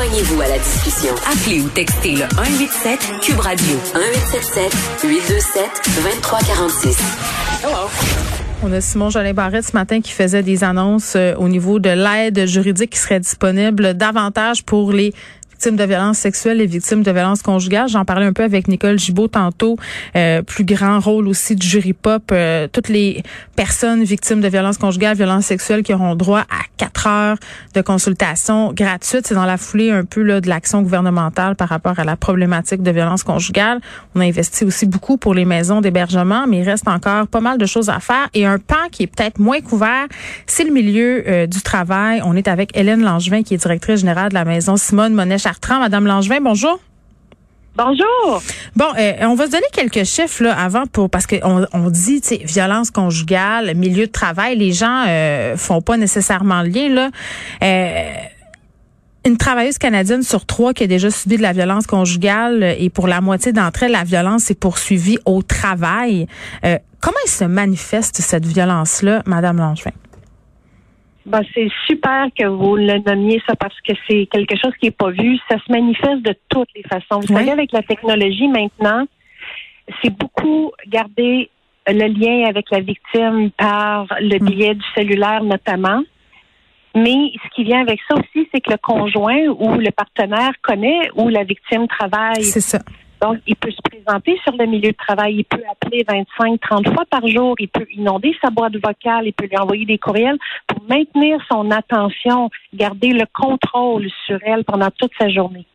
Joignez-vous à la discussion. Appelez ou textez le 187 Cube Radio 1877 827 2346. On a Simon Jolin Barrette ce matin qui faisait des annonces euh, au niveau de l'aide juridique qui serait disponible davantage pour les victimes de violences sexuelles et victimes de violences conjugales. J'en parlais un peu avec Nicole Gibault tantôt. Euh, plus grand rôle aussi du jury pop. Euh, toutes les personnes victimes de violences conjugales, violences sexuelles qui auront droit à quatre heures de consultation gratuite. C'est dans la foulée un peu là, de l'action gouvernementale par rapport à la problématique de violences conjugales. On a investi aussi beaucoup pour les maisons d'hébergement, mais il reste encore pas mal de choses à faire. Et un pan qui est peut-être moins couvert, c'est le milieu euh, du travail. On est avec Hélène Langevin, qui est directrice générale de la maison Simone Monet Madame Langevin, bonjour. Bonjour. Bon, euh, on va se donner quelques chiffres là avant pour parce qu'on on dit violence conjugale, milieu de travail, les gens euh, font pas nécessairement le lien là. Euh, une travailleuse canadienne sur trois qui a déjà subi de la violence conjugale et pour la moitié d'entre elles, la violence est poursuivie au travail. Comment se manifeste cette violence-là, Madame Langevin? Ben, c'est super que vous le nommiez ça parce que c'est quelque chose qui n'est pas vu. Ça se manifeste de toutes les façons. Vous savez, avec la technologie maintenant, c'est beaucoup garder le lien avec la victime par le mm. biais du cellulaire notamment. Mais ce qui vient avec ça aussi, c'est que le conjoint ou le partenaire connaît où la victime travaille. C'est ça. Donc, il peut se présenter sur le milieu de travail. Il peut appeler 25, 30 fois par jour. Il peut inonder sa boîte vocale. Il peut lui envoyer des courriels pour maintenir son attention, garder le contrôle sur elle pendant toute sa journée.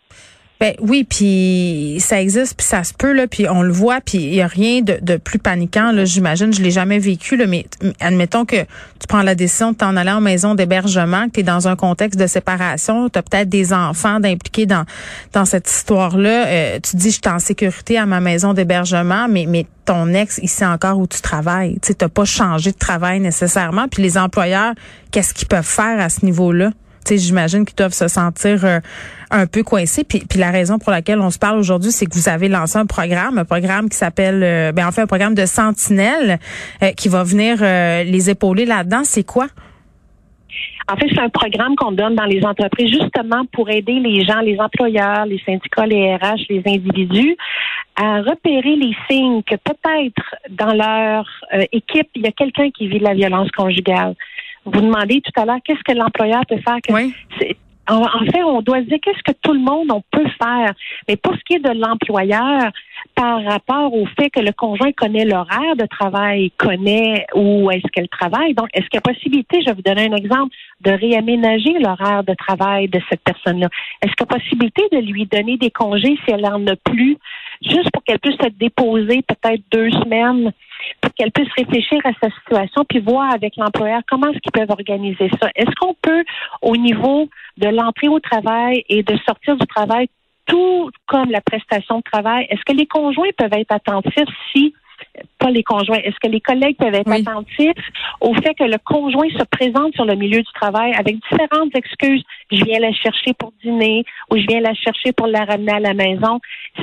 Ben oui, puis ça existe, puis ça se peut là, puis on le voit, puis il y a rien de, de, plus paniquant là. J'imagine, je l'ai jamais vécu là, mais admettons que tu prends la décision de t'en aller en maison d'hébergement, que tu es dans un contexte de séparation, tu peut-être des enfants d'impliquer dans dans cette histoire-là. Euh, tu dis, je suis en sécurité à ma maison d'hébergement, mais mais ton ex, il sait encore où tu travailles. Tu n'as pas changé de travail nécessairement. Puis les employeurs, qu'est-ce qu'ils peuvent faire à ce niveau-là? J'imagine qu'ils doivent se sentir euh, un peu coincés. Puis, puis la raison pour laquelle on se parle aujourd'hui, c'est que vous avez lancé un programme, un programme qui s'appelle, euh, ben en fait, un programme de sentinelle euh, qui va venir les épauler là-dedans. C'est quoi? En fait, c'est un programme qu'on donne dans les entreprises justement pour aider les gens, les employeurs, les syndicats, les RH, les individus à repérer les signes que peut-être dans leur équipe, il y a quelqu'un qui vit de la violence conjugale. Vous demandez tout à l'heure qu'est-ce que l'employeur peut faire. oui. En, fait, on doit se dire qu'est-ce que tout le monde on peut faire? Mais pour ce qui est de l'employeur, par rapport au fait que le conjoint connaît l'horaire de travail, connaît où est-ce qu'elle travaille. Donc, est-ce qu'il y a possibilité, je vais vous donner un exemple, de réaménager l'horaire de travail de cette personne-là? Est-ce qu'il y a possibilité de lui donner des congés si elle n'en a plus, juste pour qu'elle puisse se déposer peut-être deux semaines pour qu'elle puisse réfléchir à sa situation puis voir avec l'employeur comment est-ce qu'ils peuvent organiser ça. Est-ce qu'on peut, au niveau de l'entrée au travail et de sortir du travail, tout comme la prestation de travail, est-ce que les conjoints peuvent être attentifs si pas les conjoints. Est-ce que les collègues peuvent être attentifs au fait que le conjoint se présente sur le milieu du travail avec différentes excuses? Je viens la chercher pour dîner ou je viens la chercher pour la ramener à la maison.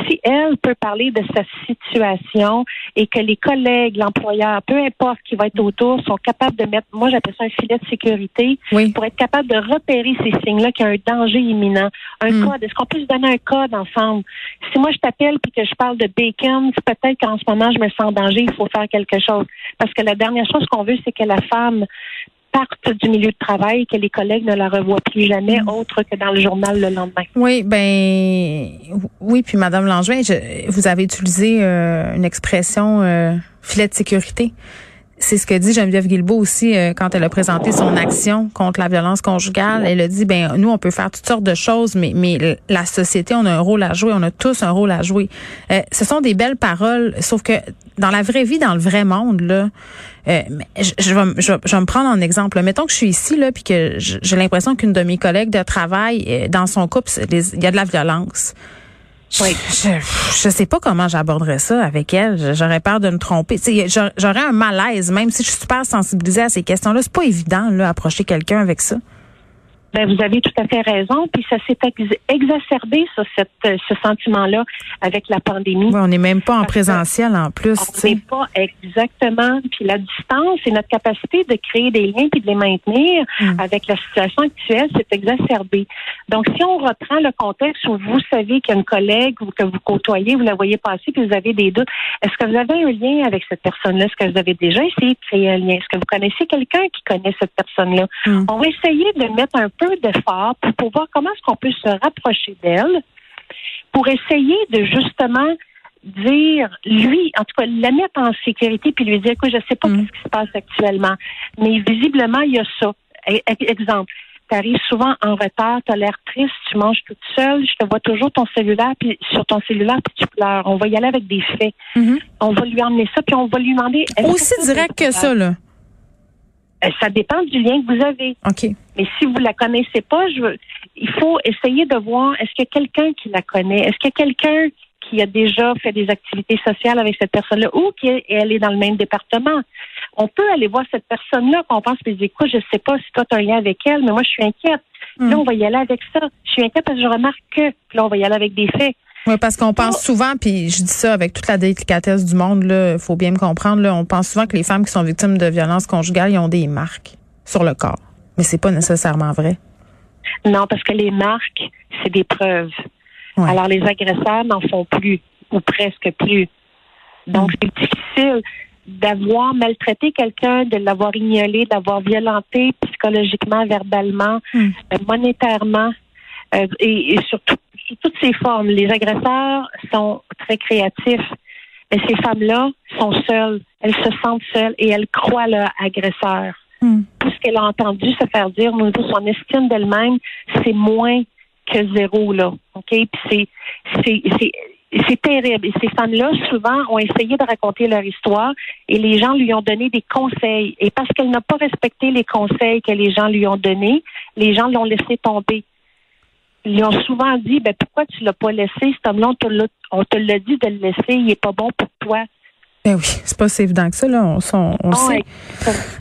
Si elle peut parler de sa situation et que les collègues, l'employeur, peu importe qui va être autour, sont capables de mettre, moi j'appelle ça un filet de sécurité, pour être capable de repérer ces signes-là qu'il y a un danger imminent. Un hmm. code, est-ce qu'on peut se donner un code ensemble? Si moi je t'appelle puis que je parle de bacon, peut-être qu'en ce moment je me sens danger, il faut faire quelque chose. Parce que la dernière chose qu'on veut, c'est que la femme parte du milieu de travail, que les collègues ne la revoient plus jamais, mm. autre que dans le journal le lendemain. Oui, ben oui, puis Madame Langevin, vous avez utilisé euh, une expression euh, filet de sécurité. C'est ce que dit Geneviève Guilbeault aussi euh, quand elle a présenté son action contre la violence conjugale. Elle a dit ben nous on peut faire toutes sortes de choses, mais mais la société on a un rôle à jouer, on a tous un rôle à jouer. Euh, ce sont des belles paroles, sauf que dans la vraie vie, dans le vrai monde là, euh, je, je, vais, je, vais, me prendre un exemple. Mettons que je suis ici là, puis que j'ai l'impression qu'une de mes collègues de travail dans son couple, il y a de la violence. Oui. Je, je sais pas comment j'aborderais ça avec elle. J'aurais peur de me tromper. J'aurais un malaise, même si je suis super sensibilisée à ces questions-là. C'est pas évident, là, approcher quelqu'un avec ça. Ben, vous avez tout à fait raison. Puis ça s'est exacerbé, ça, cette, euh, ce sentiment-là, avec la pandémie. on n'est même pas en présentiel en plus. On n'est pas exactement. Puis la distance et notre capacité de créer des liens puis de les maintenir mm. avec la situation actuelle s'est exacerbée. Donc, si on reprend le contexte où vous savez qu'il y a une collègue que vous côtoyez, vous la voyez passer, puis vous avez des doutes, est-ce que vous avez un lien avec cette personne-là? Est-ce que vous avez déjà essayé de créer un lien? Est-ce que vous connaissez quelqu'un qui connaît cette personne-là? Mm. On va essayer de mettre un peu d'effort pour, pour voir comment est-ce qu'on peut se rapprocher d'elle pour essayer de justement dire, lui, en tout cas, la mettre en sécurité puis lui dire, écoute, je sais pas mm. ce qui se passe actuellement, mais visiblement, il y a ça. E, e, exemple, tu arrives souvent en retard, tu as l'air triste, tu manges toute seule, je te vois toujours ton cellulaire, puis sur ton cellulaire, puis tu pleures. On va y aller avec des faits. Mm-hmm. On va lui emmener ça, puis on va lui demander... Aussi direct que ça, là. Euh, ça dépend du lien que vous avez. OK. Mais si vous la connaissez pas, je veux, il faut essayer de voir est-ce qu'il y a quelqu'un qui la connaît, est-ce qu'il y a quelqu'un qui a déjà fait des activités sociales avec cette personne-là ou qui est, elle est dans le même département? On peut aller voir cette personne-là qu'on pense et dire écoute, je sais pas si toi tu as un lien avec elle, mais moi je suis inquiète. Là, hmm. on va y aller avec ça. Je suis inquiète parce que je remarque que. là, on va y aller avec des faits. Oui, parce qu'on pense souvent, puis je dis ça avec toute la délicatesse du monde, là, faut bien me comprendre, là, on pense souvent que les femmes qui sont victimes de violences conjugales, ils ont des marques sur le corps. Mais c'est pas nécessairement vrai. Non, parce que les marques, c'est des preuves. Alors les agresseurs n'en font plus, ou presque plus. Donc mm. c'est difficile d'avoir maltraité quelqu'un, de l'avoir ignolé, d'avoir violenté psychologiquement, verbalement, mm. euh, monétairement, euh, et, et surtout sous toutes ces formes. Les agresseurs sont très créatifs. Mais ces femmes-là sont seules. Elles se sentent seules et elles croient leur agresseur. Hmm. Tout ce qu'elle a entendu se faire dire au niveau de son estime d'elle-même, c'est moins que zéro, là. OK? Puis c'est, c'est, c'est, c'est terrible. Et ces femmes-là, souvent, ont essayé de raconter leur histoire et les gens lui ont donné des conseils. Et parce qu'elle n'a pas respecté les conseils que les gens lui ont donnés, les gens l'ont laissé tomber ils ont souvent dit ben pourquoi tu l'as pas laissé? Cet homme-là on te l'a dit de le laisser il est pas bon pour toi ben oui, c'est pas si évident que ça, là. On, on, le sait.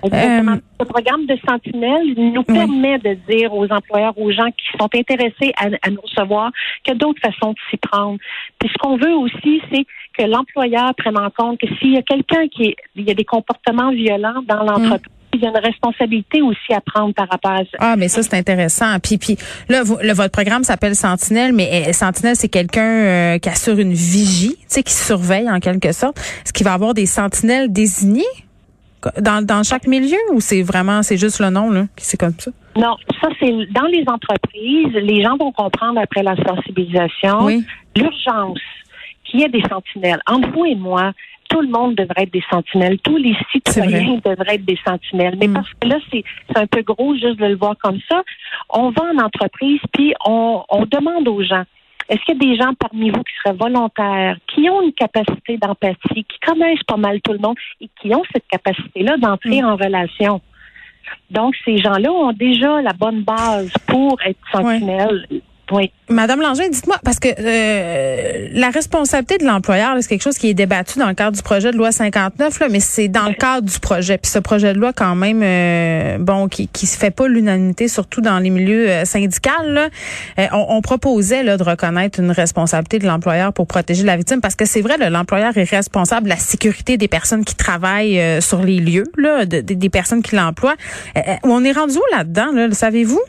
Euh, le programme de Sentinelle nous permet de dire aux employeurs, aux gens qui sont intéressés à, nous recevoir, qu'il y a d'autres façons de s'y prendre. Puis ce qu'on veut aussi, c'est que l'employeur prenne en compte que s'il y a quelqu'un qui est, il y a des comportements violents dans l'entreprise, il y a une responsabilité aussi à prendre par rapport à ça. Ah, mais ça, c'est intéressant. Puis, puis là, votre programme s'appelle Sentinelle, mais euh, Sentinelle, c'est quelqu'un euh, qui assure une vigie, tu sais, qui surveille en quelque sorte. Est-ce qu'il va avoir des sentinelles désignées? Dans, dans chaque milieu ou c'est vraiment, c'est juste le nom, là, qui c'est comme ça? Non, ça, c'est dans les entreprises, les gens vont comprendre après la sensibilisation l'urgence qu'il y ait des sentinelles. Entre vous et moi, tout le monde devrait être des sentinelles. Tous les citoyens devraient être des sentinelles. Mais mm. parce que là, c'est un peu gros juste de le voir comme ça. On va en entreprise, puis on, on demande aux gens, est-ce qu'il y a des gens parmi vous qui seraient volontaires, qui ont une capacité d'empathie, qui connaissent pas mal tout le monde et qui ont cette capacité-là d'entrer mm. en relation? Donc, ces gens-là ont déjà la bonne base pour être sentinelles. Oui. Madame Langin, dites-moi, parce que euh, la responsabilité de l'employeur, c'est quelque chose qui est débattu dans le cadre du projet de loi 59, là, mais c'est dans le cadre du projet. Puis ce projet de loi, quand même, euh, bon, qui qui se fait pas l'unanimité, surtout dans les milieux euh, syndicaux. Là, on, on, proposait là, de reconnaître une responsabilité de l'employeur pour protéger la victime, parce que c'est vrai, l'employeur est responsable de la sécurité des personnes qui travaillent sur les lieux, là, des personnes qui l'emploient. on est rendu où là-dedans, là, le savez-vous?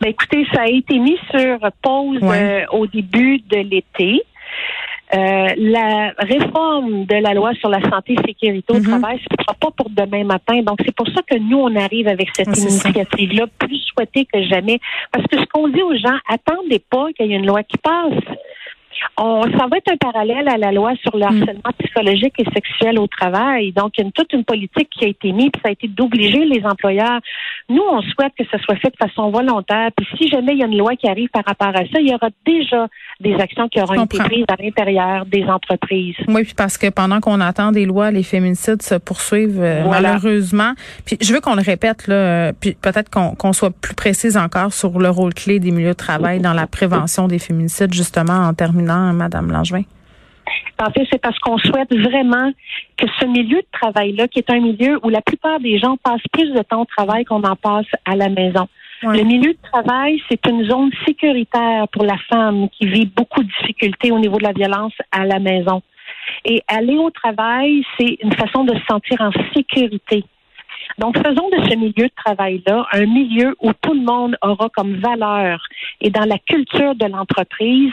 Ben écoutez, ça a été mis sur pause euh, au début de l'été. Euh, la réforme de la loi sur la santé et sécurité au mhm. travail, ce ne sera pas pour demain matin. Donc, c'est pour ça que nous, on arrive avec cette initiative-là, plus souhaitée que jamais. Parce que ce qu'on dit aux gens, attendez pas qu'il y ait une loi qui passe. On, ça va être un parallèle à la loi sur le mm. harcèlement psychologique et sexuel au travail. Donc, il y a toute une politique qui a été mise, puis ça a été d'obliger les employeurs. Nous, on souhaite que ça soit fait de façon volontaire. Puis si jamais il y a une loi qui arrive par rapport à ça, il y aura déjà des actions qui auront été prises à l'intérieur des entreprises. Oui, puis parce que pendant qu'on attend des lois, les féminicides se poursuivent euh, malheureusement. Puis je veux qu'on le répète là, euh, puis peut-être qu'on soit plus précise encore sur le rôle clé des milieux de travail dans la prévention des féminicides, justement en terminant Madame Langevin? En fait, c'est parce qu'on souhaite vraiment que ce milieu de travail-là, qui est un milieu où la plupart des gens passent plus de temps au travail qu'on en passe à la maison. Le milieu de travail, c'est une zone sécuritaire pour la femme qui vit beaucoup de difficultés au niveau de la violence à la maison. Et aller au travail, c'est une façon de se sentir en sécurité. Donc, faisons de ce milieu de travail-là un milieu où tout le monde aura comme valeur et dans la culture de l'entreprise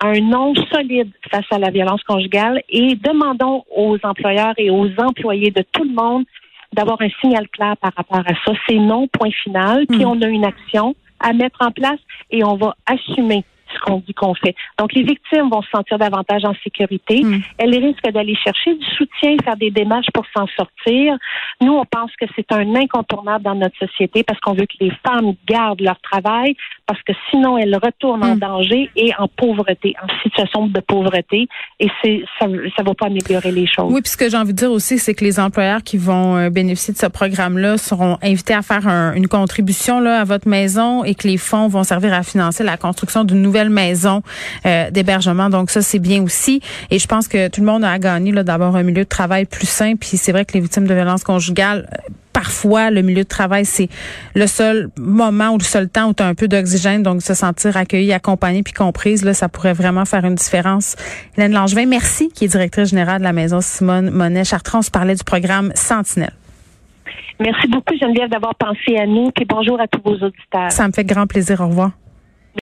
un nom solide face à la violence conjugale et demandons aux employeurs et aux employés de tout le monde d'avoir un signal clair par rapport à ça. C'est non, point final, puis hmm. on a une action à mettre en place et on va assumer ce qu'on dit qu'on fait. Donc, les victimes vont se sentir davantage en sécurité. Hmm. Elles risquent d'aller chercher du soutien, faire des démarches pour s'en sortir. Nous, on pense que c'est un incontournable dans notre société parce qu'on veut que les femmes gardent leur travail parce que sinon, elles retournent en hmm. danger et en pauvreté, en situation de pauvreté. Et c'est ça ne va pas améliorer les choses. Oui, puis ce que j'ai envie de dire aussi, c'est que les employeurs qui vont euh, bénéficier de ce programme-là seront invités à faire une contribution là, à votre maison et que les fonds vont servir à financer la construction d'une nouvelle maison euh, d'hébergement. Donc ça, c'est bien aussi. Et je pense que tout le monde a gagné d'avoir un milieu de travail plus sain. Puis c'est vrai que les victimes de violences conjugales parfois le milieu de travail c'est le seul moment ou le seul temps où tu as un peu d'oxygène donc se sentir accueilli, accompagné puis comprise là ça pourrait vraiment faire une différence. Hélène Langevin, merci qui est directrice générale de la maison Simone Monet Chartrand, on se parlait du programme Sentinelle. Merci beaucoup Geneviève d'avoir pensé à nous et bonjour à tous vos auditeurs. Ça me fait grand plaisir, au revoir.